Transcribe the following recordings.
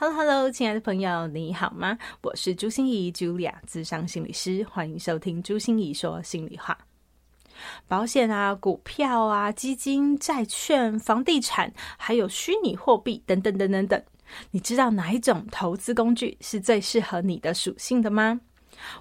Hello，Hello，亲爱的朋友，你好吗？我是朱心怡 Julia，咨商心理师，欢迎收听朱心怡说心里话。保险啊，股票啊，基金、债券、房地产，还有虚拟货币等等等等等，你知道哪一种投资工具是最适合你的属性的吗？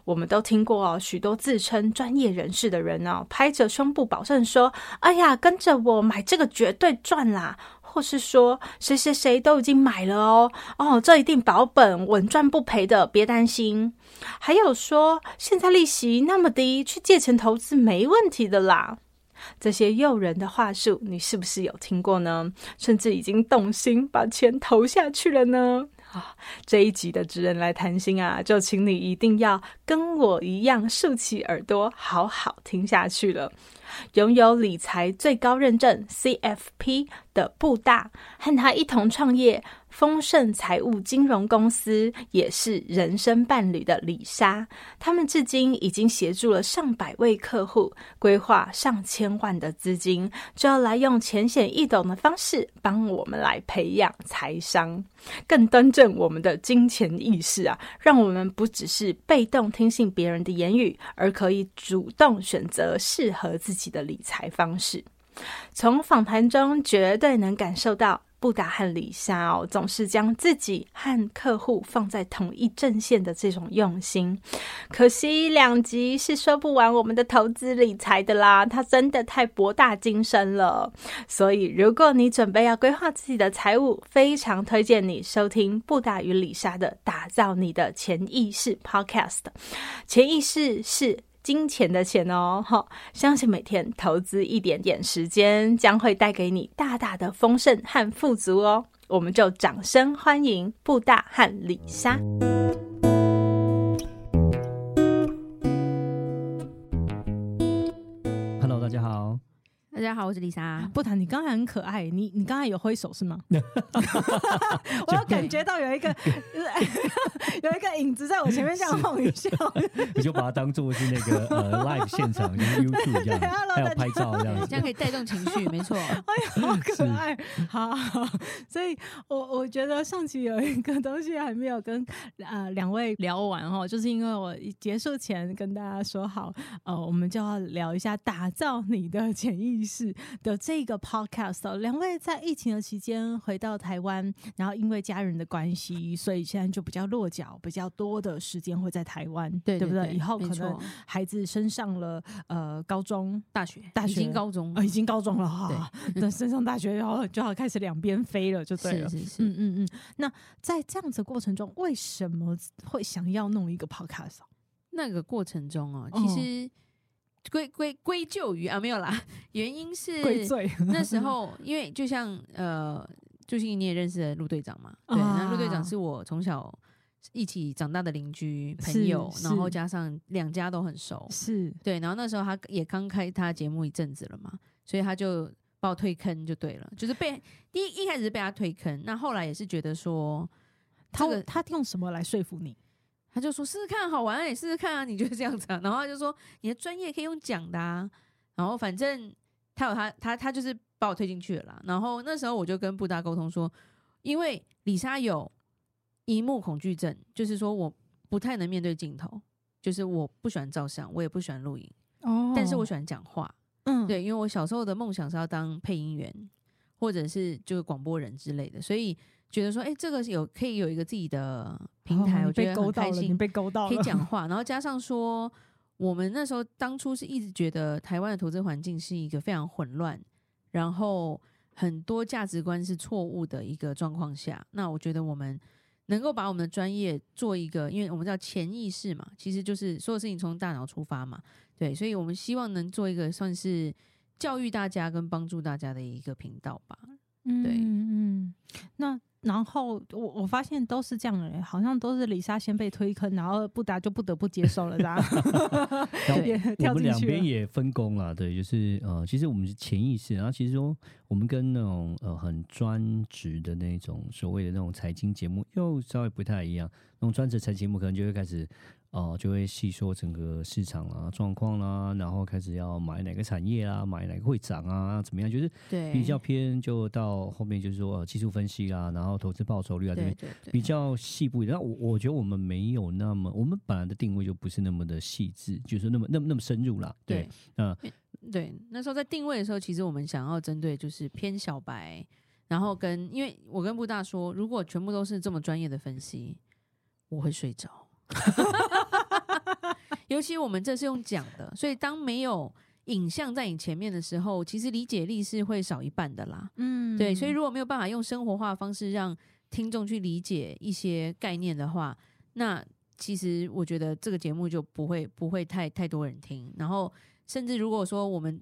我们都听过哦，许多自称专业人士的人哦，拍着胸部保证说：“哎呀，跟着我买这个绝对赚啦！”或是说谁谁谁都已经买了哦，哦，这一定保本稳赚不赔的，别担心。还有说现在利息那么低，去借钱投资没问题的啦。这些诱人的话术，你是不是有听过呢？甚至已经动心把钱投下去了呢？啊、这一集的职人来谈心啊，就请你一定要跟我一样竖起耳朵，好好听下去了。拥有理财最高认证 CFP 的布大，和他一同创业丰盛财务金融公司，也是人生伴侣的李莎。他们至今已经协助了上百位客户规划上千万的资金，就要来用浅显易懂的方式帮我们来培养财商，更端正我们的金钱意识啊！让我们不只是被动听信别人的言语，而可以主动选择适合自己的理财方式。从访谈中绝对能感受到。布大和李莎哦，总是将自己和客户放在同一阵线的这种用心，可惜两集是说不完我们的投资理财的啦，它真的太博大精深了。所以，如果你准备要规划自己的财务，非常推荐你收听布达与李莎的《打造你的潜意识》Podcast。潜意识是。金钱的钱哦，相信每天投资一点点时间，将会带给你大大的丰盛和富足哦。我们就掌声欢迎布大和李莎。家好，我是丽莎。不谈，你刚才很可爱，你你刚才有挥手是吗？我有感觉到有一个有一个影子在我前面这样晃一下，你就把它当做是那个呃 live 现场，就是 YouTube 这样，还有拍照这样，这样可以带动情绪，没错。哎呀，好可爱，好，好。所以我我觉得上期有一个东西还没有跟呃两位聊完哦，就是因为我结束前跟大家说好，呃，我们就要聊一下打造你的潜意识。是的，这个 podcast 两位在疫情的期间回到台湾，然后因为家人的关系，所以现在就比较落脚，比较多的时间会在台湾，对，对不对？以后可能孩子升上了呃高中、大学，大学已经高中，呃、已经高中了哈，等升上大学，然后就要开始两边飞了，就对了。是是是，嗯嗯嗯。那在这样子的过程中，为什么会想要弄一个 podcast？那个过程中哦，其实。归归归咎于啊，没有啦，原因是 那时候，因为就像呃，最近你也认识了陆队长嘛，对，那陆队长是我从小一起长大的邻居朋友，然后加上两家都很熟，是对，然后那时候他也刚开他节目一阵子了嘛，所以他就把我推坑就对了，就是被第一一开始是被他退坑，那后来也是觉得说，他他用什么来说服你？他就说试试看好玩，你试试看啊，你就是这样子啊。然后他就说你的专业可以用讲的啊。然后反正他有他他他就是把我推进去了啦。然后那时候我就跟布达沟通说，因为李莎有荧幕恐惧症，就是说我不太能面对镜头，就是我不喜欢照相，我也不喜欢录影。哦，但是我喜欢讲话。嗯，对，因为我小时候的梦想是要当配音员，或者是就是广播人之类的，所以。觉得说，哎、欸，这个有可以有一个自己的平台，哦、我觉得很开心，被勾到了，可以讲话。然后加上说，我们那时候当初是一直觉得台湾的投资环境是一个非常混乱，然后很多价值观是错误的一个状况下。那我觉得我们能够把我们的专业做一个，因为我们叫潜意识嘛，其实就是所有事情从大脑出发嘛，对，所以我们希望能做一个算是教育大家跟帮助大家的一个频道吧。对，嗯嗯，那。然后我我发现都是这样的人，好像都是李莎先被推坑，然后布达就不得不接受了，这样。我们两边也分工了，对，就是呃，其实我们是潜意识，然后其实说我们跟那种呃很专职的那种所谓的那种财经节目又稍微不太一样，那种专职财经节目可能就会开始。哦，就会细说整个市场啊状况啦，然后开始要买哪个产业啊，买哪个会涨啊，怎么样？就是比较偏，就到后面就是说技术分析啦，然后投资报酬率啊这边比较细部一点。那我我觉得我们没有那么，我们本来的定位就不是那么的细致，就是那么那么那么深入啦。对，嗯，对，那时候在定位的时候，其实我们想要针对就是偏小白，然后跟因为我跟布大说，如果全部都是这么专业的分析，我会睡着。尤其我们这是用讲的，所以当没有影像在你前面的时候，其实理解力是会少一半的啦。嗯，对，所以如果没有办法用生活化的方式让听众去理解一些概念的话，那其实我觉得这个节目就不会不会太太多人听。然后，甚至如果说我们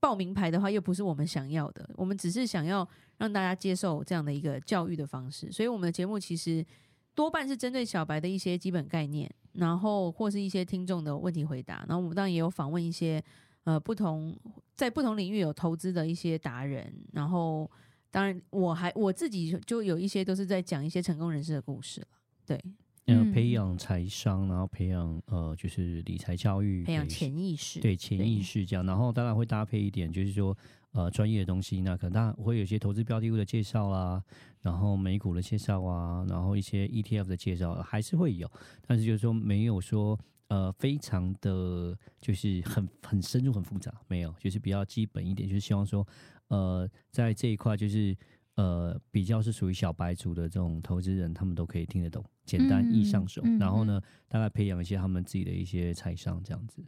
报名牌的话，又不是我们想要的，我们只是想要让大家接受这样的一个教育的方式。所以，我们的节目其实。多半是针对小白的一些基本概念，然后或是一些听众的问题回答。然后我们当然也有访问一些呃不同在不同领域有投资的一些达人。然后当然我还我自己就有一些都是在讲一些成功人士的故事了。对，嗯，培养财商，然后培养呃就是理财教育，培养潜意识，对潜意识这样。然后当然会搭配一点，就是说。呃，专业的东西，那可能当然会有一些投资标的物的介绍啊，然后美股的介绍啊，然后一些 ETF 的介绍还是会有，但是就是说没有说呃非常的就是很很深入很复杂，没有，就是比较基本一点，就是希望说呃在这一块就是呃比较是属于小白族的这种投资人，他们都可以听得懂，简单易上手，嗯嗯、然后呢，大概培养一些他们自己的一些财商这样子。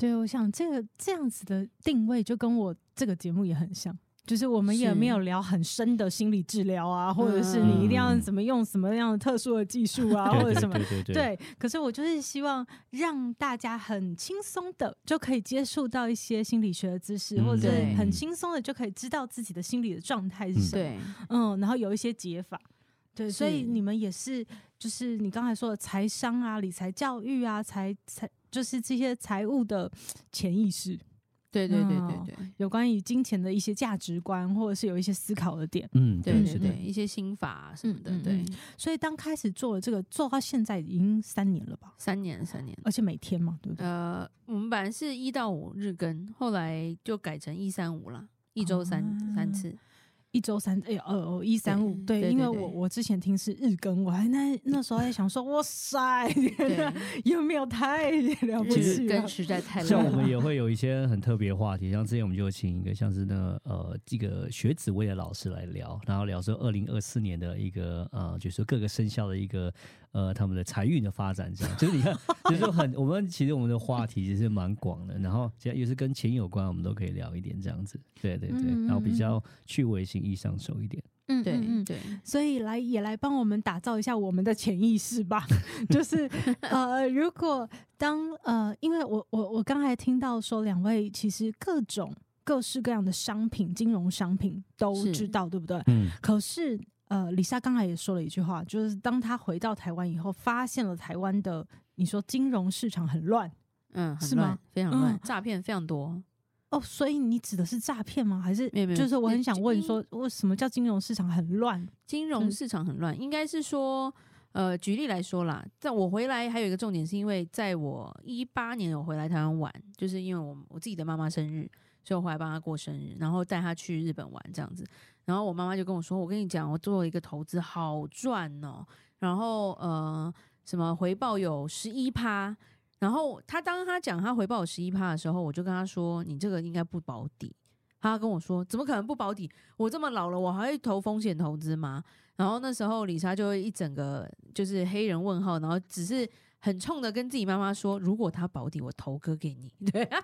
对，我想这个这样子的定位就跟我这个节目也很像，就是我们也没有聊很深的心理治疗啊，或者是你一定要怎么用什么样的特殊的技术啊，或者什么，对，对，对，对，对。可是我就是希望让大家很轻松的就可以接触到一些心理学的知识，或者很轻松的就可以知道自己的心理的状态是什么。对，嗯，然后有一些解法。对，所以你们也是，就是你刚才说的财商啊、理财教育啊、财财。就是这些财务的潜意识，对对对对对，有关于金钱的一些价值观，或者是有一些思考的点，嗯，对对对，一些心法什么的，对。所以当开始做了这个，做到现在已经三年了吧？三年，三年，而且每天嘛，对不对？呃，我们本来是一到五日更，后来就改成一三五了，一周三三次。一周三哎二哦一三五对，因为我我之前听是日更，我还那那时候还想说哇塞，有没有太 了不起？更实在太像我们也会有一些很特别的话题，像之前我们就请一个像是那个呃这个学子位的老师来聊，然后聊说二零二四年的一个呃就是各个生肖的一个。呃，他们的财运的发展这样，就是你看，就是很我们其实我们的话题其实蛮广的，然后只要也是跟钱有关，我们都可以聊一点这样子，对对对，然后比较趣味性易上手一点，嗯，对嗯。对，所以来也来帮我们打造一下我们的潜意识吧，就是呃，如果当呃，因为我我我刚才听到说两位其实各种各式各样的商品，金融商品都知道，对不对？嗯，可是。呃，李莎刚才也说了一句话，就是当他回到台湾以后，发现了台湾的，你说金融市场很乱，嗯，是吗？非常乱，诈骗非常多。哦，所以你指的是诈骗吗？还是就是我很想问说，为什么叫金融市场很乱？金融市场很乱，应该是说，呃，举例来说啦，在我回来还有一个重点，是因为在我一八年我回来台湾玩，就是因为我我自己的妈妈生日，所以我回来帮她过生日，然后带她去日本玩这样子。然后我妈妈就跟我说：“我跟你讲，我做了一个投资，好赚哦。然后呃，什么回报有十一趴。然后他当他讲他回报有十一趴的时候，我就跟他说：‘你这个应该不保底。’他跟我说：‘怎么可能不保底？我这么老了，我还会投风险投资吗？’然后那时候里莎就会一整个就是黑人问号，然后只是很冲的跟自己妈妈说：‘如果他保底，我投歌给你。’对。”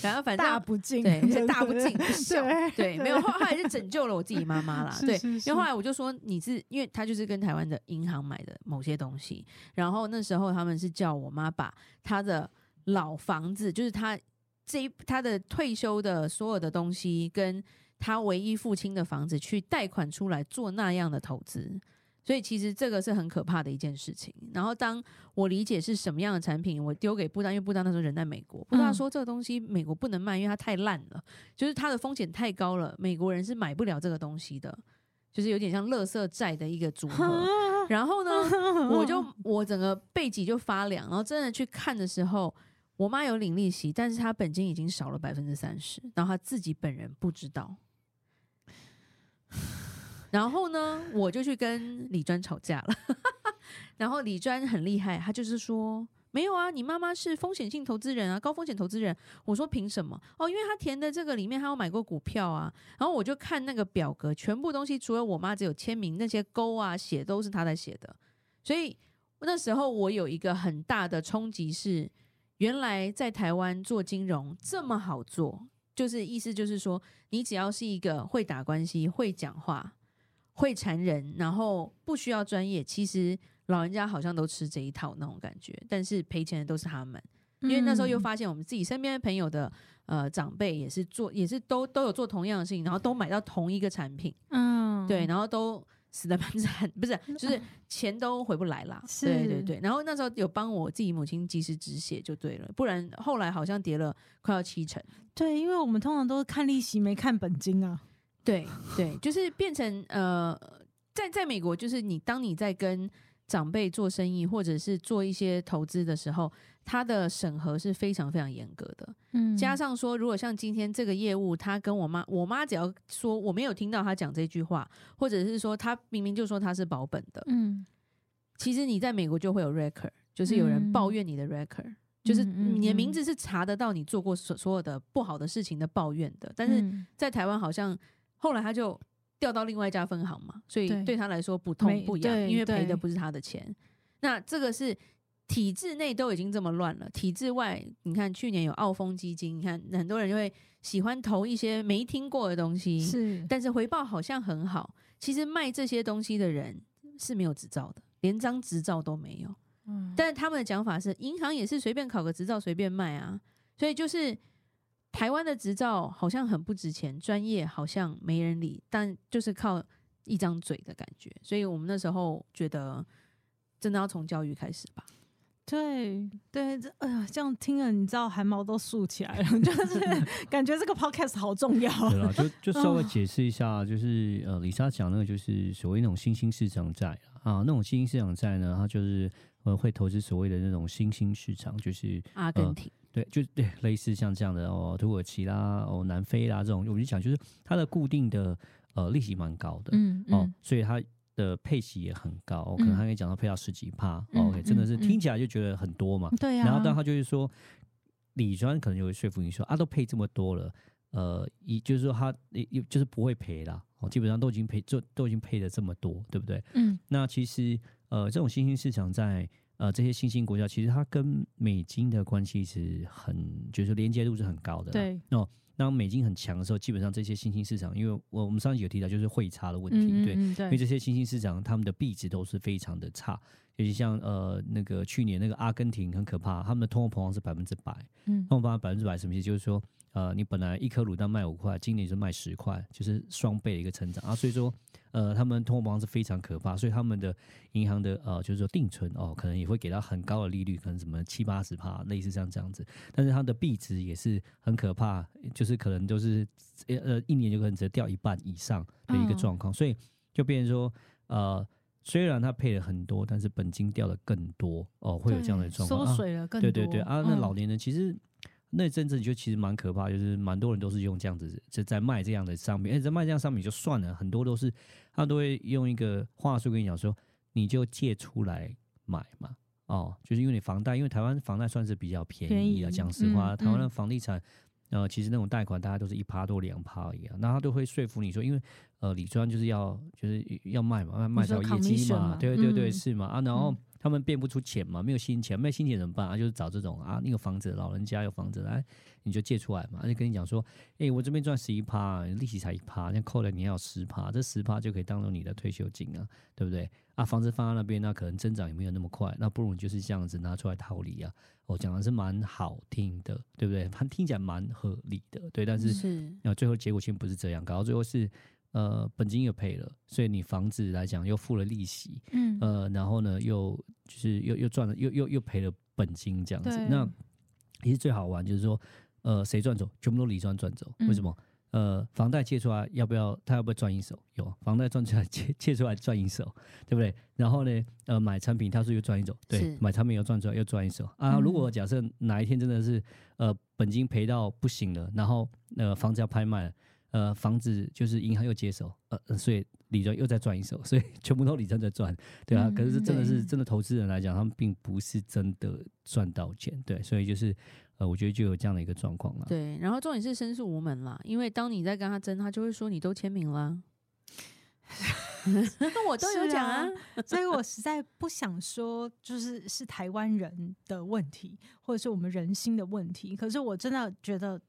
然后反正大不敬，对，大不敬不孝，对，没有后来是拯救了我自己妈妈啦，对，因为后来我就说你是，因为他就是跟台湾的银行买的某些东西，然后那时候他们是叫我妈把他的老房子，就是他这他的退休的所有的东西跟他唯一父亲的房子去贷款出来做那样的投资。所以其实这个是很可怕的一件事情。然后当我理解是什么样的产品，我丢给布丹，因为布丹那时候人在美国，布大说这个东西美国不能卖，因为它太烂了，就是它的风险太高了，美国人是买不了这个东西的，就是有点像垃圾债的一个组合。然后呢，我就我整个背脊就发凉，然后真的去看的时候，我妈有领利息，但是她本金已经少了百分之三十，然后她自己本人不知道。然后呢，我就去跟李专吵架了。然后李专很厉害，他就是说没有啊，你妈妈是风险性投资人啊，高风险投资人。我说凭什么？哦，因为他填的这个里面，他有买过股票啊。然后我就看那个表格，全部东西除了我妈只有签名，那些勾啊写都是他在写的。所以那时候我有一个很大的冲击是，原来在台湾做金融这么好做，就是意思就是说，你只要是一个会打关系、会讲话。会缠人，然后不需要专业，其实老人家好像都吃这一套那种感觉，但是赔钱的都是他们，因为那时候又发现我们自己身边的朋友的呃长辈也是做，也是都都有做同样的事情，然后都买到同一个产品，嗯，对，然后都死的蛮惨，不是，就是 钱都回不来啦，对对对，然后那时候有帮我自己母亲及时止血就对了，不然后来好像跌了快要七成，对，因为我们通常都是看利息没看本金啊。对对，就是变成呃，在在美国，就是你当你在跟长辈做生意或者是做一些投资的时候，他的审核是非常非常严格的。嗯，加上说，如果像今天这个业务，他跟我妈，我妈只要说我没有听到他讲这句话，或者是说他明明就说他是保本的，嗯，其实你在美国就会有 record，就是有人抱怨你的 record，嗯，就是你的名字是查得到你做过所所有的不好的事情的抱怨的，但是在台湾好像。后来他就调到另外一家分行嘛，所以对他来说不痛不痒，因为赔的不是他的钱。那这个是体制内都已经这么乱了，体制外，你看去年有澳丰基金，你看很多人就会喜欢投一些没听过的东西，是，但是回报好像很好。其实卖这些东西的人是没有执照的，连张执照都没有。嗯，但是他们的讲法是，银行也是随便考个执照随便卖啊，所以就是。台湾的执照好像很不值钱，专业好像没人理，但就是靠一张嘴的感觉，所以我们那时候觉得真的要从教育开始吧。对对，这哎呀，这样听了，你知道汗毛都竖起来了，就是 感觉这个 podcast 好重要。对了，就就 稍微解释一下，就是呃，李莎讲那个就是所谓那种新兴市场债啊，那种新兴市场债呢，它就是呃会投资所谓的那种新兴市场，就是阿根廷。呃对，就对，类似像这样的哦，土耳其啦，哦，南非啦这种，我们就讲，就是它的固定的呃利息蛮高的，嗯，嗯哦，所以它的配息也很高，哦、可能还可以讲到配到十几趴、，OK，真的是听起来就觉得很多嘛，对、嗯、呀。然后但他就是说，理专可能就会说服你说，啊，都配这么多了，呃，一就是说他也就是不会赔啦，哦，基本上都已经赔，就都已经赔了这么多，对不对？嗯。那其实呃，这种新兴市场在。呃，这些新兴国家其实它跟美金的关系是很，就是连接度是很高的。对，哦，当美金很强的时候，基本上这些新兴市场，因为我我们上一集有提到，就是汇差的问题，嗯嗯对，对，因为这些新兴市场他们的币值都是非常的差，尤其像呃那个去年那个阿根廷很可怕，他们的通货膨胀是百分之百，嗯，通货膨胀百分之百什么意思？就是说，呃，你本来一颗卤蛋卖五块，今年就卖十块，就是双倍的一个成长啊，所以说。呃，他们通货膨胀是非常可怕，所以他们的银行的呃，就是说定存哦，可能也会给到很高的利率，可能什么七八十帕，类似像这样子。但是它的币值也是很可怕，就是可能都是呃一年就可能只掉一半以上的一个状况，嗯、所以就变成说呃，虽然他配了很多，但是本金掉的更多哦，会有这样的状况，缩水了更多。对对对啊，那老年人其实。嗯那阵子就其实蛮可怕，就是蛮多人都是用这样子就在卖这样的商品，而且在卖这样商品就算了，很多都是他都会用一个话术跟你讲说，你就借出来买嘛，哦，就是因为你房贷，因为台湾房贷算是比较便宜啊，讲实话，台湾的房地产。呃，其实那种贷款大家都是一趴多两趴而已啊，那他都会说服你说，因为呃，李专就是要就是要卖嘛，卖卖掉业绩嘛，嘛对对对，是嘛啊，然后他们变不出钱嘛，没有新钱，没有新钱怎么办啊？就是找这种啊，那个房子，老人家有房子来，你就借出来嘛，就跟你讲说，哎、欸，我这边赚十一趴，利息才一趴，那扣了你要十趴，这十趴就可以当做你的退休金啊，对不对？啊，房子放在那边，那可能增长也没有那么快，那不如你就是这样子拿出来套利啊。我讲的是蛮好听的，对不对？它听起来蛮合理的，对，但是是，最后结果性不是这样，搞到最后是。呃，本金也赔了，所以你房子来讲又付了利息，嗯，呃，然后呢，又就是又又赚了，又又又赔了本金这样子。那其实最好玩就是说，呃，谁赚走，全部都李专赚走。为什么？嗯、呃，房贷借出来要不要？他要不要赚一手？有，房贷赚出来借借出来赚一手，对不对？然后呢，呃，买产品他说又赚一手，对，买产品又赚出来又赚一手啊。如果假设哪一天真的是呃本金赔到不行了，然后呃房子要拍卖了。呃，房子就是银行又接手，呃，所以李专又再赚一手，所以 全部都李专在赚，对啊。嗯、可是真的是真的投资人来讲，他们并不是真的赚到钱，对，所以就是呃，我觉得就有这样的一个状况了。对，然后重点是申诉无门啦，因为当你在跟他争，他就会说你都签名了，我都有讲啊，啊，所以我实在不想说，就是是台湾人的问题，或者是我们人心的问题。可是我真的觉得。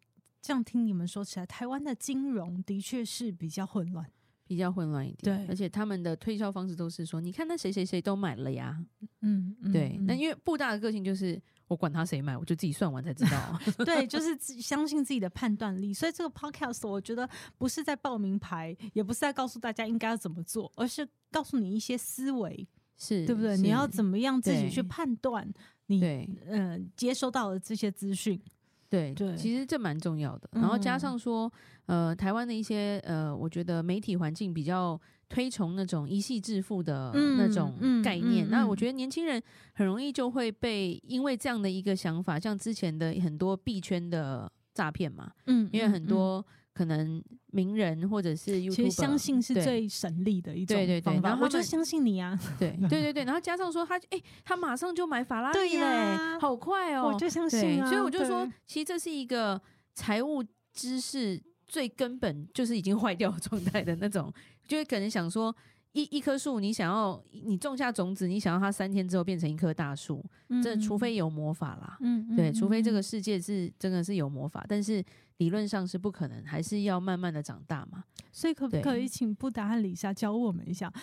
这样听你们说起来，台湾的金融的确是比较混乱，比较混乱一点。对，而且他们的推销方式都是说，你看那谁谁谁都买了呀。嗯，对。那、嗯、因为布大的个性就是，我管他谁买，我就自己算完才知道。对，就是相信自己的判断力。所以这个 podcast 我觉得不是在报名牌，也不是在告诉大家应该要怎么做，而是告诉你一些思维，是对不对？你要怎么样自己去判断你嗯、呃、接收到的这些资讯。对对，其实这蛮重要的。然后加上说，呃，台湾的一些呃，我觉得媒体环境比较推崇那种一夕致富的那种概念。嗯嗯嗯嗯、那我觉得年轻人很容易就会被因为这样的一个想法，像之前的很多币圈的诈骗嘛，嗯，因为很多。可能名人或者是其实相信是最省力的一种方法。对对对，然后我就相信你啊！对对对对，然后加上说他，哎、欸，他马上就买法拉利嘞、啊，好快哦！我就相信啊！所以我就说，其实这是一个财务知识最根本就是已经坏掉状态的那种，就会可能想说。一一棵树，你想要你种下种子，你想要它三天之后变成一棵大树，嗯，这除非有魔法啦，嗯，对，除非这个世界是真的是有魔法，但是理论上是不可能，还是要慢慢的长大嘛。所以可不可以请布达和李莎教我们一下？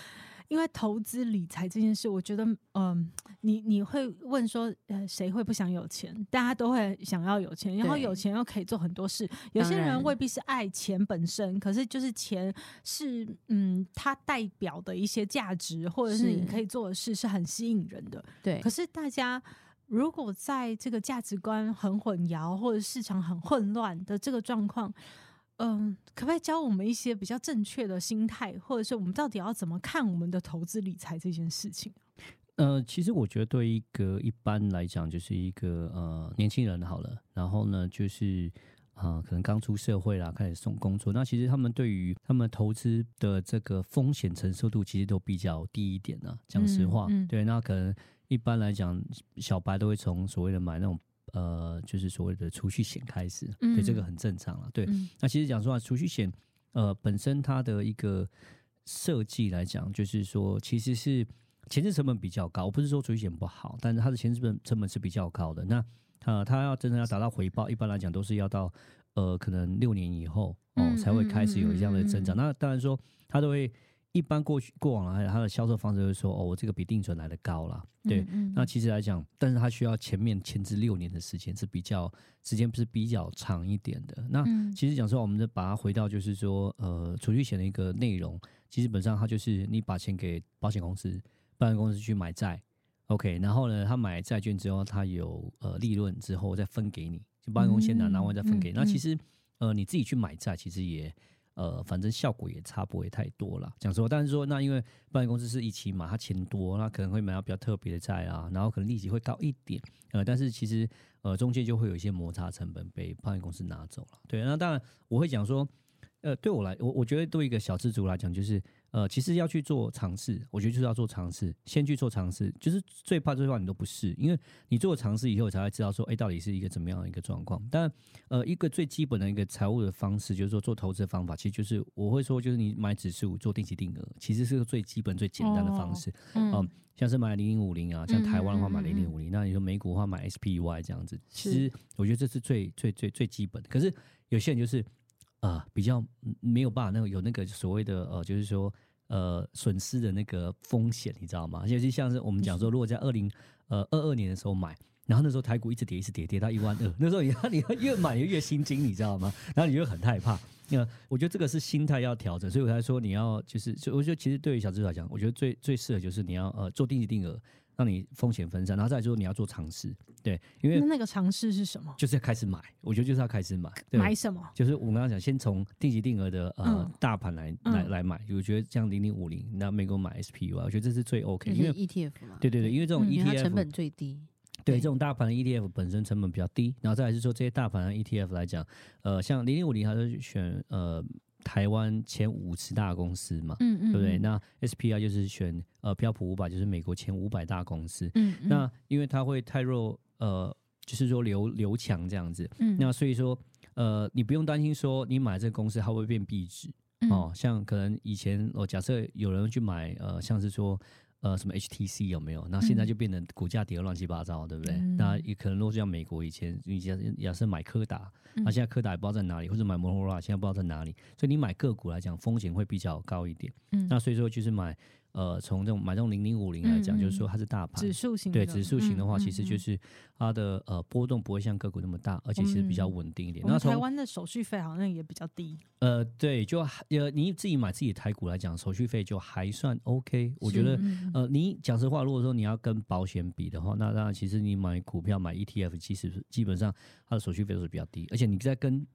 因为投资理财这件事，我觉得，嗯、呃，你你会问说，呃，谁会不想有钱？大家都会想要有钱，然后有钱又可以做很多事。有些人未必是爱钱本身，可是就是钱是，嗯，它代表的一些价值，或者是你可以做的事，是很吸引人的。对。可是大家如果在这个价值观很混淆，或者市场很混乱的这个状况。嗯，可不可以教我们一些比较正确的心态，或者是我们到底要怎么看我们的投资理财这件事情？呃，其实我觉得对一个一般来讲，就是一个呃年轻人好了，然后呢，就是啊、呃，可能刚出社会啦，开始送工作，那其实他们对于他们投资的这个风险承受度，其实都比较低一点呢。讲实话，嗯嗯、对，那可能一般来讲，小白都会从所谓的买那种。呃，就是所谓的储蓄险开始，对、嗯、这个很正常了。对，嗯、那其实讲实话，储蓄险呃本身它的一个设计来讲，就是说其实是前置成本比较高。我不是说储蓄险不好，但是它的前置成本成本是比较高的。那呃它要真正要达到回报，一般来讲都是要到呃可能六年以后哦、呃、才会开始有这样的增长。那当然说它都会。一般过去过往来，它的销售方式就是说，哦，我这个比定存来的高了，对。嗯嗯、那其实来讲，但是它需要前面前置六年的时间是比较时间不是比较长一点的。那其实讲说，我们就把它回到就是说，呃，储蓄险的一个内容，其实本上它就是你把钱给保险公司，保险公司去买债，OK，然后呢，他买债券之后，他有呃利润之后再分给你，就保险公司先拿，拿完再分给你。嗯嗯、那其实呃你自己去买债，其实也。呃，反正效果也差不会太多了。讲实话，但是说那因为保险公司是一起嘛，它钱多，那可能会买到比较特别的债啊，然后可能利息会高一点。呃，但是其实呃中间就会有一些摩擦成本被保险公司拿走了。对，那当然我会讲说，呃，对我来，我我觉得对一个小资族来讲，就是呃，其实要去做尝试，我觉得就是要做尝试，先去做尝试，就是最怕最怕你都不试，因为你做尝试以后才会知道说，哎，到底是一个怎么样的一个状况。但呃，一个最基本的一个财务的方式，就是说做投资的方法，其实就是我会说，就是你买指数做定期定额，其实是个最基本最简单的方式。嗯、哦呃，像是买零零五零啊，像台湾的话买零零五零，那你说美股的话买 SPY 这样子，其实我觉得这是最最最最基本的。可是有些人就是。啊、呃，比较没有办法，那个有那个所谓的呃，就是说呃，损失的那个风险，你知道吗？尤其像是我们讲说，如果在二零呃二二年的时候买，然后那时候台股一直跌，一直跌，跌到一万二，那时候你你越买越心惊，你知道吗？然后你就很害怕。那我觉得这个是心态要调整，所以我才说你要就是，我觉得其实对于小资来讲，我觉得最最适合就是你要呃做定期定额。让你风险分散，然后再来就是你要做尝试，对，因为那，那个尝试是什么？就是要开始买，我觉得就是要开始买，对买什么？就是我们刚刚讲，先从定级定额的呃、嗯、大盘来来来买，我觉得像零零五零，那美国买 SPY，我觉得这是最 OK，因为 ETF 嘛，对对对，因为这种 ETF、嗯、成本最低，对，对这种大盘的 ETF 本身成本比较低，然后再来是说这些大盘的 ETF 来讲，呃，像零零五零还是选呃。台湾前五十大公司嘛，嗯嗯，对不对？那 SPI 就是选呃标普五百，就是美国前五百大公司。嗯，嗯，那因为它会太弱，呃，就是说流流强这样子。嗯，那所以说，呃，你不用担心说你买这个公司它会变壁纸哦。像可能以前哦假设有人去买，呃，像是说。呃，什么 HTC 有没有？那现在就变成股价跌得乱七八糟，对不对？嗯、那也可能，如果像美国以前，以前也是买柯达，那、嗯、现在柯达也不知道在哪里，或者买摩托罗拉，现在不知道在哪里。所以你买个股来讲，风险会比较高一点。嗯，那所以说就是买。呃，从这种买这种零零五零来讲，嗯、就是说它是大盘指数型，对指数型的话，其实就是它的呃波动不会像个股那么大，而且其实比较稳定一点。那、嗯、台湾的手续费好像也比较低。呃，对，就呃你自己买自己的台股来讲，手续费就还算 OK。我觉得呃，你讲实话，如果说你要跟保险比的话，那当然其实你买股票买 ETF，其实基本上它的手续费都是比较低，而且你在跟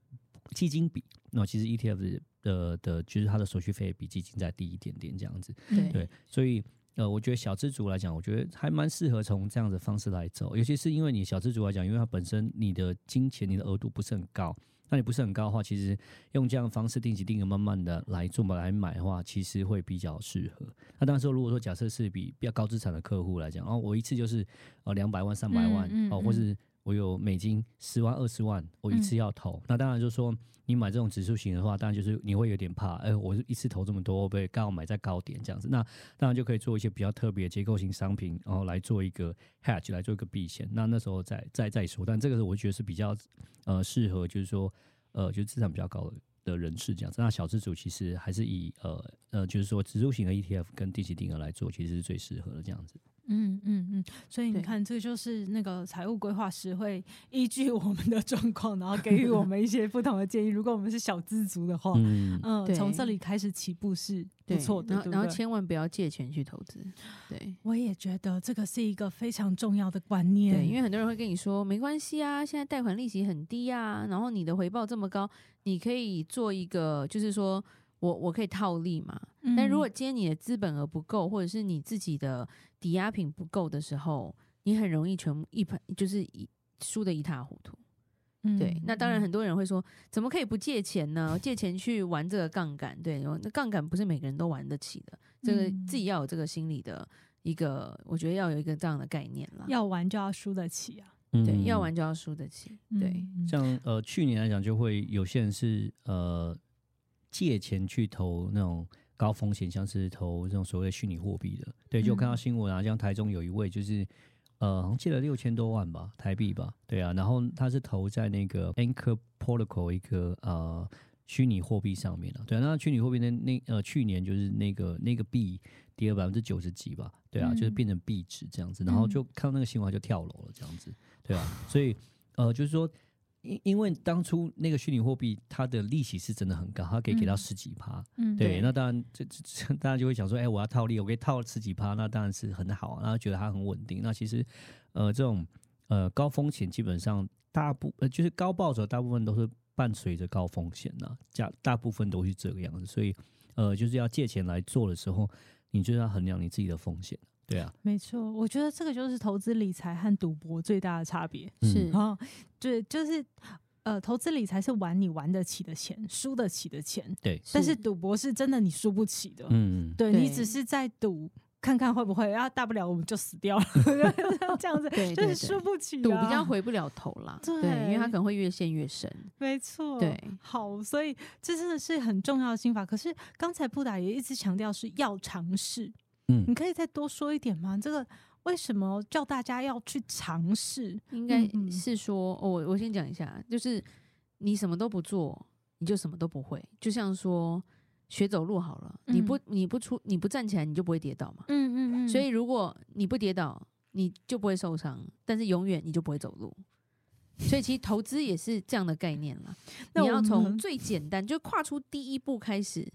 基金比，那其实 ETF 的的，就是它的手续费比基金再低一点点这样子。对，对，所以呃，我觉得小资族来讲，我觉得还蛮适合从这样的方式来走，尤其是因为你小资族来讲，因为它本身你的金钱你的额度不是很高，那你不是很高的话，其实用这样的方式定期定额慢慢的来做嘛来买的话，其实会比较适合。那当然说，如果说假设是比比较高资产的客户来讲，哦，我一次就是呃两百万、三百万哦，或是。我有美金十万二十万，我一次要投，嗯、那当然就是说你买这种指数型的话，当然就是你会有点怕，哎，我一次投这么多，会不会刚好买在高点这样子？那当然就可以做一些比较特别的结构型商品，然后来做一个 hedge 来做一个避险。那那时候再再再说，但这个是我觉得是比较呃适合，就是说呃就是资产比较高的的人士这样子。那小资主其实还是以呃呃就是说指数型的 ETF 跟定期定额来做，其实是最适合的这样子。嗯嗯嗯，所以你看，这就是那个财务规划师会依据我们的状况，然后给予我们一些不同的建议。如果我们是小资族的话，嗯，从这里开始起步是不错的，然后千万不要借钱去投资。对，我也觉得这个是一个非常重要的观念。对，因为很多人会跟你说，没关系啊，现在贷款利息很低啊，然后你的回报这么高，你可以做一个，就是说。我我可以套利嘛？但如果今天你的资本额不够，或者是你自己的抵押品不够的时候，你很容易全部一盘就是一输得一塌糊涂。嗯、对，那当然很多人会说，怎么可以不借钱呢？借钱去玩这个杠杆？对，那杠杆不是每个人都玩得起的，这个自己要有这个心理的一个，我觉得要有一个这样的概念了。要玩就要输得起啊！对，要玩就要输得起。对，像呃去年来讲，就会有些人是呃。借钱去投那种高风险，像是投这种所谓的虚拟货币的，对，就看到新闻啊，像台中有一位就是，呃，好像借了六千多万吧，台币吧，对啊，然后他是投在那个 Anchor Protocol 一个呃虚拟货币上面了，对啊，那虚拟货币那那呃去年就是那个那个币跌了百分之九十几吧，对啊，就是变成币值这样子，然后就看到那个新闻就跳楼了这样子，对啊，所以呃就是说。因因为当初那个虚拟货币，它的利息是真的很高，它可以给到十几趴。嗯，对，那当然这这大家就会想说，哎，我要套利，我可以套十几趴，那当然是很好，然后觉得它很稳定。那其实，呃，这种呃高风险基本上大部呃就是高报酬，大部分都是伴随着高风险呐，加大部分都是这个样子。所以，呃，就是要借钱来做的时候，你就要衡量你自己的风险。对啊，没错，我觉得这个就是投资理财和赌博最大的差别。是，对，就是呃，投资理财是玩你玩得起的钱，输得起的钱。对，但是赌博是真的你输不起的。嗯，对，你只是在赌，看看会不会，然后大不了我们就死掉了，这样子，对，就是输不起，赌比较回不了头啦。对，因为他可能会越陷越深。没错，对，好，所以这真的是很重要的心法。可是刚才布达也一直强调是要尝试，嗯，你可以再多说一点吗？这个。为什么叫大家要去尝试？应该是说，嗯嗯哦、我我先讲一下，就是你什么都不做，你就什么都不会。就像说学走路好了，嗯、你不你不出你不站起来，你就不会跌倒嘛。嗯嗯嗯。所以如果你不跌倒，你就不会受伤，但是永远你就不会走路。所以其实投资也是这样的概念了。你要从最简单，就跨出第一步开始。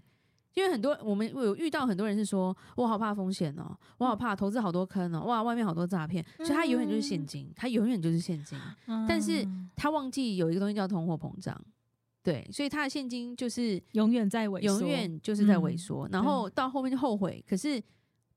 因为很多我们有遇到很多人是说，我好怕风险哦，我好怕投资好多坑哦，哇，外面好多诈骗，所以他永远就是现金，他永远就是现金，但是他忘记有一个东西叫通货膨胀，对，所以他的现金就是永远在萎缩，永远就是在萎缩，然后到后面就后悔。可是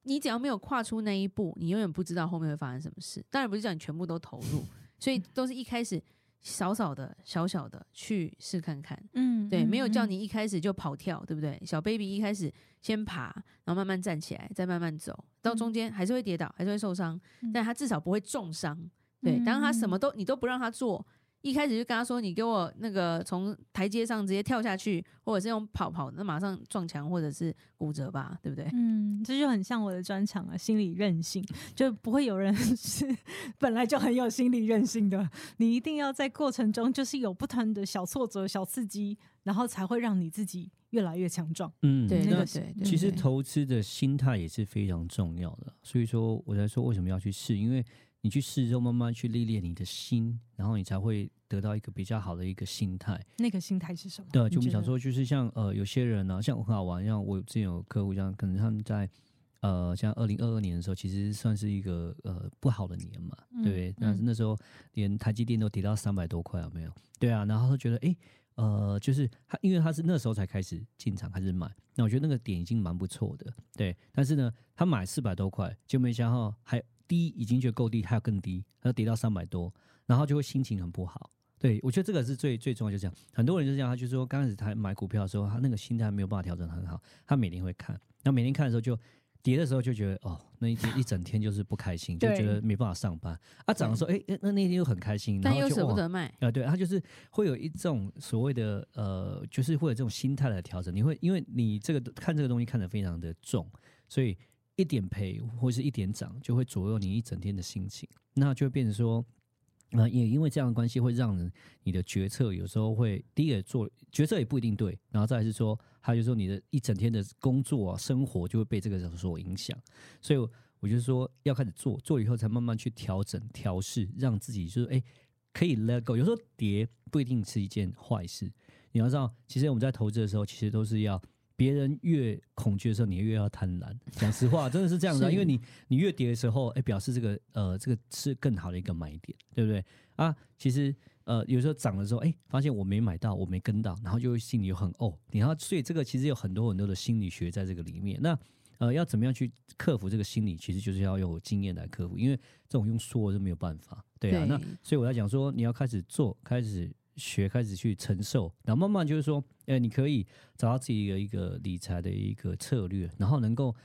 你只要没有跨出那一步，你永远不知道后面会发生什么事。当然不是叫你全部都投入，所以都是一开始。少少的、小小的去试看看，嗯，对，没有叫你一开始就跑跳，对不对？小 baby 一开始先爬，然后慢慢站起来，再慢慢走，到中间还是会跌倒，还是会受伤，但他至少不会重伤。对，当他什么都你都不让他做。一开始就跟他说：“你给我那个从台阶上直接跳下去，或者是用跑跑，那马上撞墙或者是骨折吧，对不对？”嗯，这就很像我的专长啊，心理韧性，就不会有人 是本来就很有心理韧性的。你一定要在过程中就是有不同的小挫折、小刺激，然后才会让你自己越来越强壮。嗯，对，那个对。其实投资的心态也是非常重要的，所以说我在说为什么要去试，因为。你去试之后，慢慢去历练你的心，然后你才会得到一个比较好的一个心态。那个心态是什么？对，就我们想说，就是像呃，有些人呢、啊，像我很好玩，像我之前有客户，像可能他们在呃，像二零二二年的时候，其实算是一个呃不好的年嘛，对不对？但是那时候连台积电都跌到三百多块，有没有？对啊，然后他觉得，哎，呃，就是他，因为他是那时候才开始进场开始买，那我觉得那个点已经蛮不错的，对。但是呢，他买四百多块，就没想到还。低已经觉得够低，还要更低，还要跌到三百多，然后就会心情很不好。对，我觉得这个是最最重要，就这样。很多人就这样，他就说刚开始他买股票的时候，他那个心态没有办法调整很好。他每天会看，那每天看的时候就跌的时候就觉得哦，那一天一整天就是不开心，就觉得没办法上班。啊，涨的时候哎，那那天又很开心，然后又舍不得卖。啊，对，他就是会有一种所谓的呃，就是会有这种心态的调整。你会因为你这个看这个东西看得非常的重，所以。一点赔或是一点涨，就会左右你一整天的心情，那就会变成说，呃，也因为这样的关系，会让人你的决策有时候会第一个做决策也不一定对，然后再来是说，还有就是说你的一整天的工作啊、生活就会被这个所影响，所以我就说要开始做，做以后才慢慢去调整、调试，让自己就是哎可以 let go。有时候跌不一定是一件坏事，你要知道，其实我们在投资的时候，其实都是要。别人越恐惧的时候，你越要贪婪。讲实话，真的是这样子，啊，因为你你越跌的时候，哎，表示这个呃这个是更好的一个买点，对不对啊？其实呃有时候涨的时候，哎，发现我没买到，我没跟到，然后就会心里又很哦。然后所以这个其实有很多很多的心理学在这个里面。那呃要怎么样去克服这个心理，其实就是要有经验来克服，因为这种用说是没有办法，对啊。对，那所以我在讲说，你要开始做，开始。学开始去承受，然后慢慢就是说，哎，你可以找到自己的一个理财的一个策略，然后能够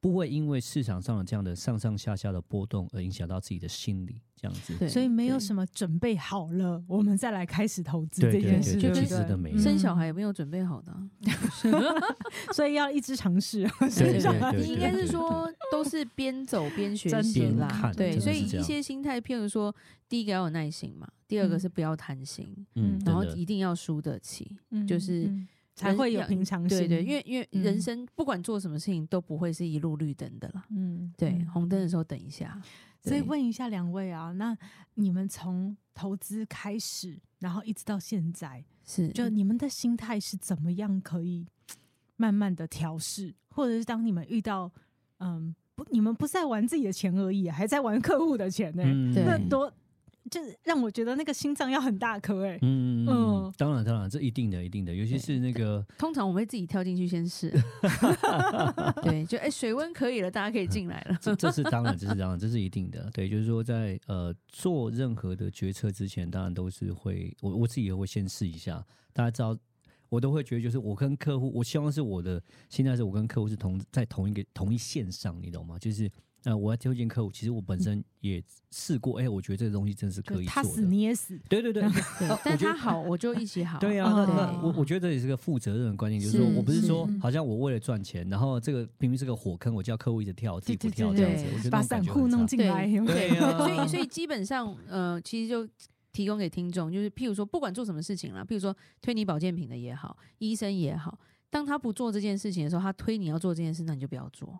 不会因为市场上的这样的上上下下的波动而影响到自己的心理，这样子。对，所以没有什么准备好了，我们再来开始投资这件事，就其实的没生小孩也没有准备好的，所以要一直尝试。对对对，应该是说都是边走边学习啦。对，所以一些心态，譬如说，第一个要有耐心嘛。第二个是不要贪心，嗯，然后一定要输得起，嗯，就是才会有平常心。对对，因为因为人生不管做什么事情都不会是一路绿灯的啦，嗯，对，红灯的时候等一下。所以问一下两位啊，那你们从投资开始，然后一直到现在，是就你们的心态是怎么样可以慢慢的调试，或者是当你们遇到嗯不，你们不是在玩自己的钱而已，还在玩客户的钱呢？那多。就是让我觉得那个心脏要很大颗哎、欸。嗯嗯，当然当然，这一定的一定的，尤其是那个，通常我们会自己跳进去先试。对，就哎、欸，水温可以了，大家可以进来了。这这是当然，这是当然，这是一定的。对，就是说在呃做任何的决策之前，当然都是会我我自己也会先试一下，大家知道。我都会觉得，就是我跟客户，我希望是我的，现在是我跟客户是同在同一个同一线上，你懂吗？就是呃，我要推荐客户，其实我本身也试过，哎、嗯欸，我觉得这个东西真是可以做的。他死你也死，对对对，对 但他好，我就一起好。对啊，那我我觉得这也是个负责任的观念，就是说我不是说好像我为了赚钱，然后这个明明是个火坑，我叫客户一直跳，自己不跳这样子，我觉得把散户弄进来，对，对啊，所以所以基本上呃，其实就。提供给听众，就是譬如说，不管做什么事情啦，譬如说推你保健品的也好，医生也好，当他不做这件事情的时候，他推你要做这件事，那你就不要做。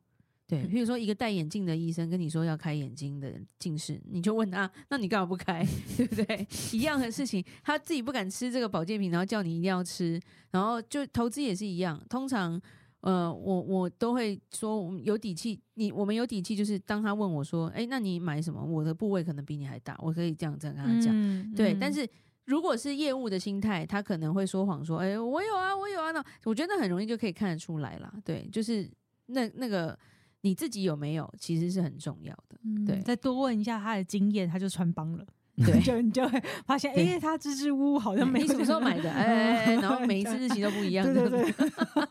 对，譬如说一个戴眼镜的医生跟你说要开眼睛的近视，你就问他，那你干嘛不开？对不对？一样的事情，他自己不敢吃这个保健品，然后叫你一定要吃，然后就投资也是一样，通常。呃，我我都会说，我们有底气。你我们有底气，就是当他问我说：“哎，那你买什么？”我的部位可能比你还大，我可以这样这样跟他讲。嗯、对，嗯、但是如果是业务的心态，他可能会说谎说：“哎，我有啊，我有啊。”那我觉得很容易就可以看得出来啦。对，就是那那个你自己有没有，其实是很重要的。嗯、对，再多问一下他的经验，他就穿帮了。对，就你就会发现，哎，他支支吾吾好像没什么时候买的，哎，然后每一次日期都不一样，对对对，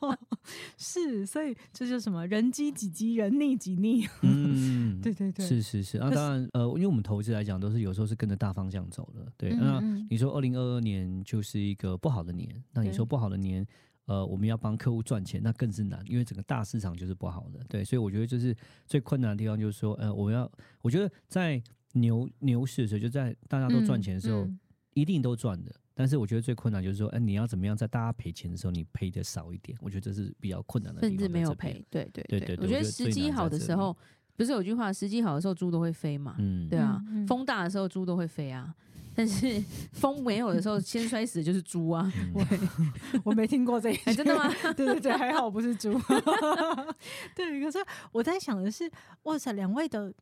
是，所以这就是什么人机几机，人逆几逆，嗯，对对对，是是是啊，当然，呃，因为我们投资来讲，都是有时候是跟着大方向走的，对。那你说二零二二年就是一个不好的年，那你说不好的年，呃，我们要帮客户赚钱，那更是难，因为整个大市场就是不好的，对。所以我觉得就是最困难的地方，就是说，呃，我要，我觉得在。牛牛市的时候，就在大家都赚钱的时候，嗯嗯、一定都赚的。但是我觉得最困难就是说，哎、欸，你要怎么样在大家赔钱的时候，你赔的少一点？我觉得这是比较困难的地方。甚至没有赔，对对对对。我觉得时机好的时候，不是有句话，时机好的时候猪都会飞嘛？嗯，对啊，风大的时候猪都会飞啊。但是 风没有的时候，先摔死的就是猪啊！我 我没听过这一句，真的吗？对对对，还好不是猪。对，可是我在想的是，哇塞，两位的。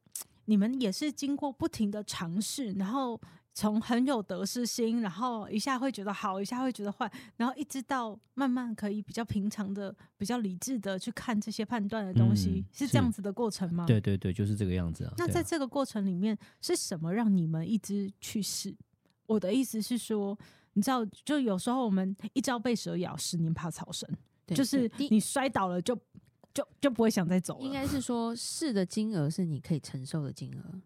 你们也是经过不停的尝试，然后从很有得失心，然后一下会觉得好，一下会觉得坏，然后一直到慢慢可以比较平常的、比较理智的去看这些判断的东西，嗯、是这样子的过程吗？对对对，就是这个样子啊。那在这个过程里面，是什么让你们一直去试？我的意思是说，你知道，就有时候我们一朝被蛇咬，十年怕草绳，就是你摔倒了就。就就不会想再走了。应该是说，试的金额是你可以承受的金额。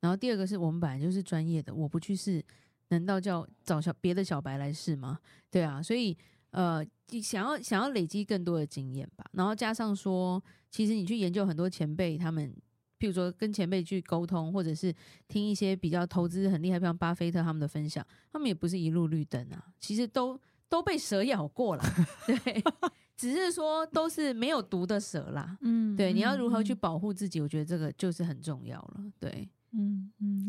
然后第二个是我们本来就是专业的，我不去试，难道叫找小别的小白来试吗？对啊，所以呃，你想要想要累积更多的经验吧。然后加上说，其实你去研究很多前辈，他们譬如说跟前辈去沟通，或者是听一些比较投资很厉害，像巴菲特他们的分享，他们也不是一路绿灯啊，其实都都被蛇咬过了，对。只是说都是没有毒的蛇啦，嗯，对，你要如何去保护自己？我觉得这个就是很重要了，对，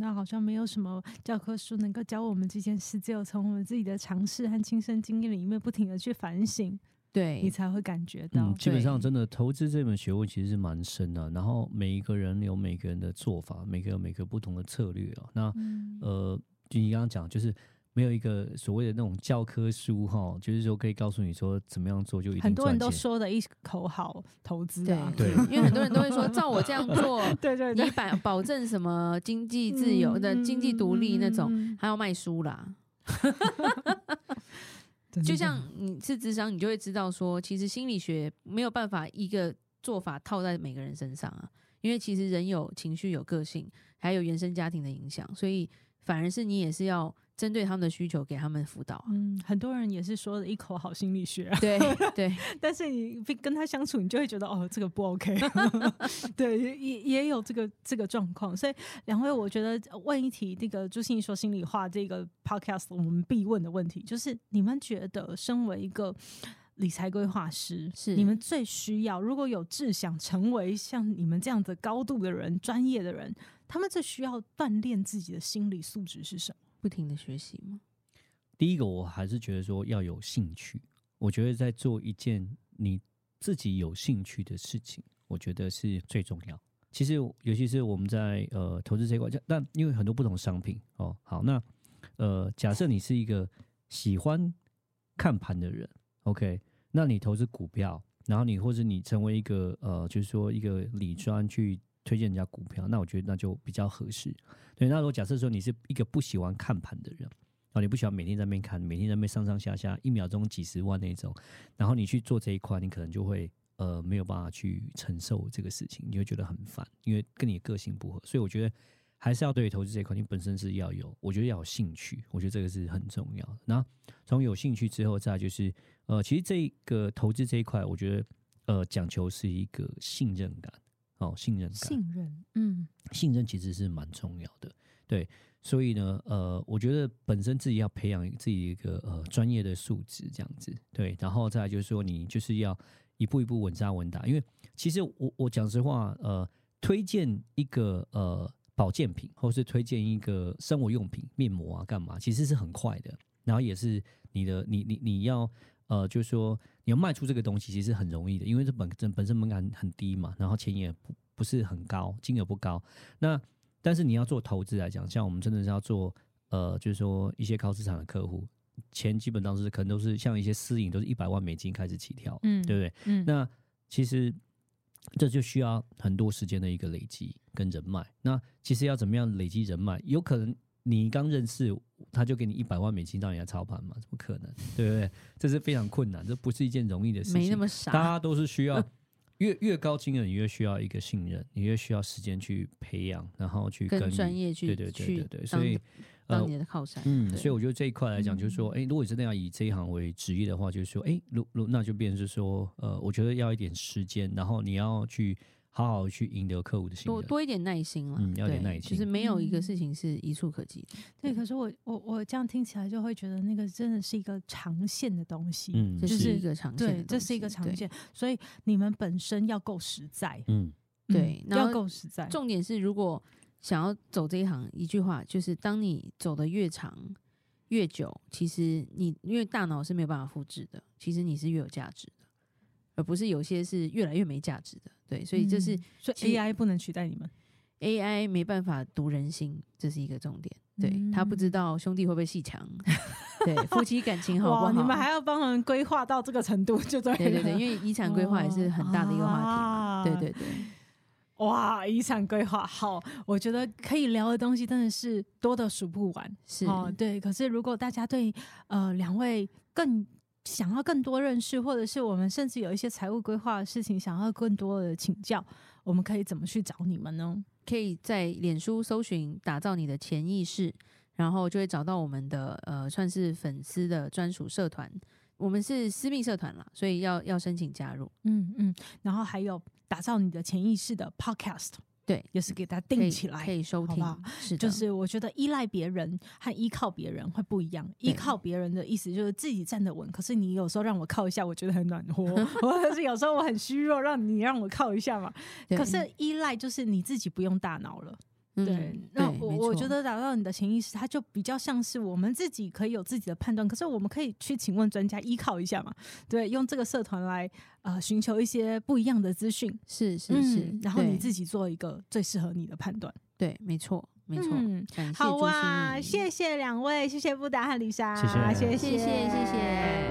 那好像没有什么教科书能够教我们这件事，只有从我们自己的尝试和亲身经验里面不停的去反省，对，你才会感觉到。嗯、基本上，真的投资这门学问其实是蛮深的，然后每一个人有每个人的做法，每个人有每个不同的策略啊。那、嗯、呃，就你刚刚讲，就是。没有一个所谓的那种教科书哈，就是说可以告诉你说怎么样做就一定。很多人都说的一口好投资啊，对，对，因为很多人都会说照我这样做，对对，你保保证什么经济自由的经济独立那种，还要卖书啦。就像你是智商，你就会知道说，其实心理学没有办法一个做法套在每个人身上啊，因为其实人有情绪、有个性，还有原生家庭的影响，所以反而是你也是要。针对他们的需求，给他们辅导、啊。嗯，很多人也是说了一口好心理学、啊。对 对，但是你跟他相处，你就会觉得哦，这个不 OK。对，也也有这个这个状况。所以两位，我觉得问一题，那个朱心怡说心里话，这个 Podcast 我们必问的问题，就是你们觉得身为一个理财规划师，是你们最需要，如果有志想成为像你们这样子高度的人、专业的人，他们最需要锻炼自己的心理素质是什么？不停的学习吗？第一个，我还是觉得说要有兴趣。我觉得在做一件你自己有兴趣的事情，我觉得是最重要。其实尤其是我们在呃投资这一块，但因为很多不同商品哦，好，那呃假设你是一个喜欢看盘的人，OK，那你投资股票，然后你或者你成为一个呃就是说一个理专去推荐人家股票，那我觉得那就比较合适。对，那如果假设说你是一个不喜欢看盘的人，啊，你不喜欢每天在那边看，每天在那边上上下下，一秒钟几十万那种，然后你去做这一块，你可能就会。呃，没有办法去承受这个事情，你会觉得很烦，因为跟你个性不合。所以我觉得还是要对于投资这一块，你本身是要有，我觉得要有兴趣。我觉得这个是很重要的。那从有兴趣之后，再就是呃，其实这个投资这一块，我觉得呃，讲求是一个信任感哦，信任感，信任，嗯，信任其实是蛮重要的。对，所以呢，呃，我觉得本身自己要培养自己一个呃专业的素质，这样子。对，然后再来就是说，你就是要。一步一步稳扎稳打，因为其实我我讲实话，呃，推荐一个呃保健品，或是推荐一个生活用品、面膜啊，干嘛，其实是很快的。然后也是你的，你你你要呃，就是说你要卖出这个东西，其实很容易的，因为这本身本身门槛很低嘛，然后钱也不不是很高，金额不高。那但是你要做投资来讲，像我们真的是要做呃，就是说一些高资产的客户。钱基本上是可能都是像一些私营，都是一百万美金开始起跳，嗯，对不对？嗯，那其实这就需要很多时间的一个累积跟人脉。那其实要怎么样累积人脉？有可能你刚认识他就给你一百万美金让你来操盘嘛？怎么可能？对不对？这是非常困难，这不是一件容易的事情。没那么傻，大家都是需要越越高金额，你越需要一个信任，你越需要时间去培养，然后去跟专业去，对对对对对，所以。当你的靠山，嗯，所以我觉得这一块来讲，就是说，哎、嗯，如果你真的要以这一行为职业的话，就是说，哎，如如那就变成是说，呃，我觉得要一点时间，然后你要去好好去赢得客户的心，多多一点耐心了，嗯，要点耐心，其实没有一个事情是一触可及的。对，可是我我我这样听起来就会觉得那个真的是一个长线的东西，嗯，这是一个长线，对，这是一个长线，所以你们本身要够实在，嗯，对，要够实在。重点是如果。想要走这一行，一句话就是：当你走的越长越久，其实你因为大脑是没有办法复制的，其实你是越有价值的，而不是有些是越来越没价值的。对，所以就是、嗯、所以 AI 不能取代你们，AI 没办法读人心，这是一个重点。对、嗯、他不知道兄弟会不会鬩墙，对夫妻感情好不好？你们还要帮人规划到这个程度，就对。对对对，因为遗产规划也是很大的一个话题嘛。啊、对对对。哇，遗产规划好，我觉得可以聊的东西真的是多得数不完。是哦，对。可是如果大家对呃两位更想要更多认识，或者是我们甚至有一些财务规划的事情想要更多的请教，我们可以怎么去找你们呢？可以在脸书搜寻“打造你的潜意识”，然后就会找到我们的呃算是粉丝的专属社团。我们是私密社团啦，所以要要申请加入。嗯嗯，然后还有。打造你的潜意识的 Podcast，对，也是给它定起来可，可以收听。是，就是我觉得依赖别人和依靠别人会不一样。依靠别人的意思就是自己站得稳，可是你有时候让我靠一下，我觉得很暖和；或者是有时候我很虚弱，让你让我靠一下嘛。可是依赖就是你自己不用大脑了。对，那我我觉得找到你的潜意识，它就比较像是我们自己可以有自己的判断，可是我们可以去请问专家依靠一下嘛？对，用这个社团来呃寻求一些不一样的资讯，是是是、嗯，然后你自己做一个最适合你的判断。对，没错没错。嗯，好啊，谢谢两位，谢谢布达和丽莎，谢谢谢谢谢谢。